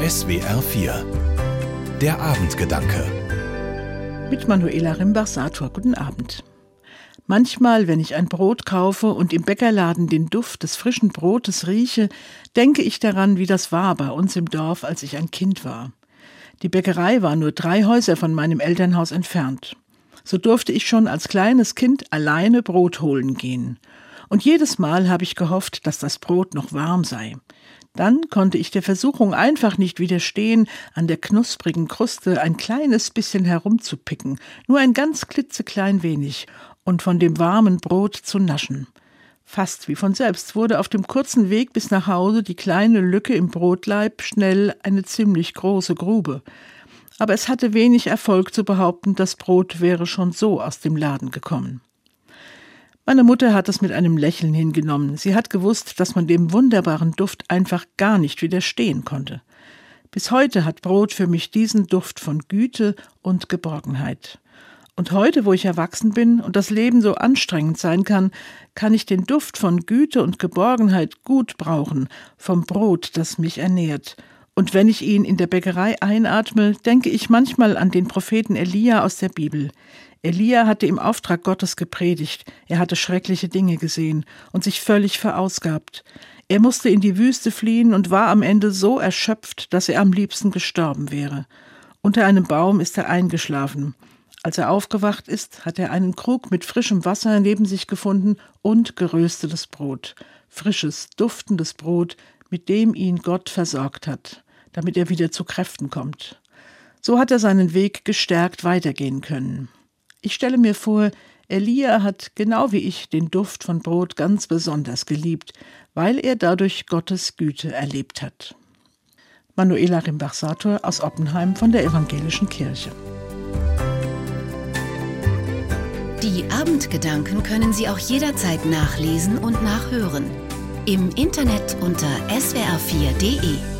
SWR 4 Der Abendgedanke Mit Manuela Rimbach-Sator, guten Abend. Manchmal, wenn ich ein Brot kaufe und im Bäckerladen den Duft des frischen Brotes rieche, denke ich daran, wie das war bei uns im Dorf, als ich ein Kind war. Die Bäckerei war nur drei Häuser von meinem Elternhaus entfernt. So durfte ich schon als kleines Kind alleine Brot holen gehen. Und jedes Mal habe ich gehofft, dass das Brot noch warm sei. Dann konnte ich der Versuchung einfach nicht widerstehen, an der knusprigen Kruste ein kleines bisschen herumzupicken, nur ein ganz klitzeklein wenig, und von dem warmen Brot zu naschen. Fast wie von selbst wurde auf dem kurzen Weg bis nach Hause die kleine Lücke im Brotleib schnell eine ziemlich große Grube. Aber es hatte wenig Erfolg zu behaupten, das Brot wäre schon so aus dem Laden gekommen. Meine Mutter hat es mit einem Lächeln hingenommen. Sie hat gewusst, dass man dem wunderbaren Duft einfach gar nicht widerstehen konnte. Bis heute hat Brot für mich diesen Duft von Güte und Geborgenheit. Und heute, wo ich erwachsen bin und das Leben so anstrengend sein kann, kann ich den Duft von Güte und Geborgenheit gut brauchen, vom Brot, das mich ernährt. Und wenn ich ihn in der Bäckerei einatme, denke ich manchmal an den Propheten Elia aus der Bibel. Elia hatte im Auftrag Gottes gepredigt, er hatte schreckliche Dinge gesehen und sich völlig verausgabt. Er musste in die Wüste fliehen und war am Ende so erschöpft, dass er am liebsten gestorben wäre. Unter einem Baum ist er eingeschlafen. Als er aufgewacht ist, hat er einen Krug mit frischem Wasser neben sich gefunden und geröstetes Brot. Frisches, duftendes Brot, mit dem ihn Gott versorgt hat, damit er wieder zu Kräften kommt. So hat er seinen Weg gestärkt weitergehen können. Ich stelle mir vor, Elia hat genau wie ich den Duft von Brot ganz besonders geliebt, weil er dadurch Gottes Güte erlebt hat. Manuela Rimbach-Sator aus Oppenheim von der Evangelischen Kirche. Die Abendgedanken können Sie auch jederzeit nachlesen und nachhören. Im Internet unter swr4.de.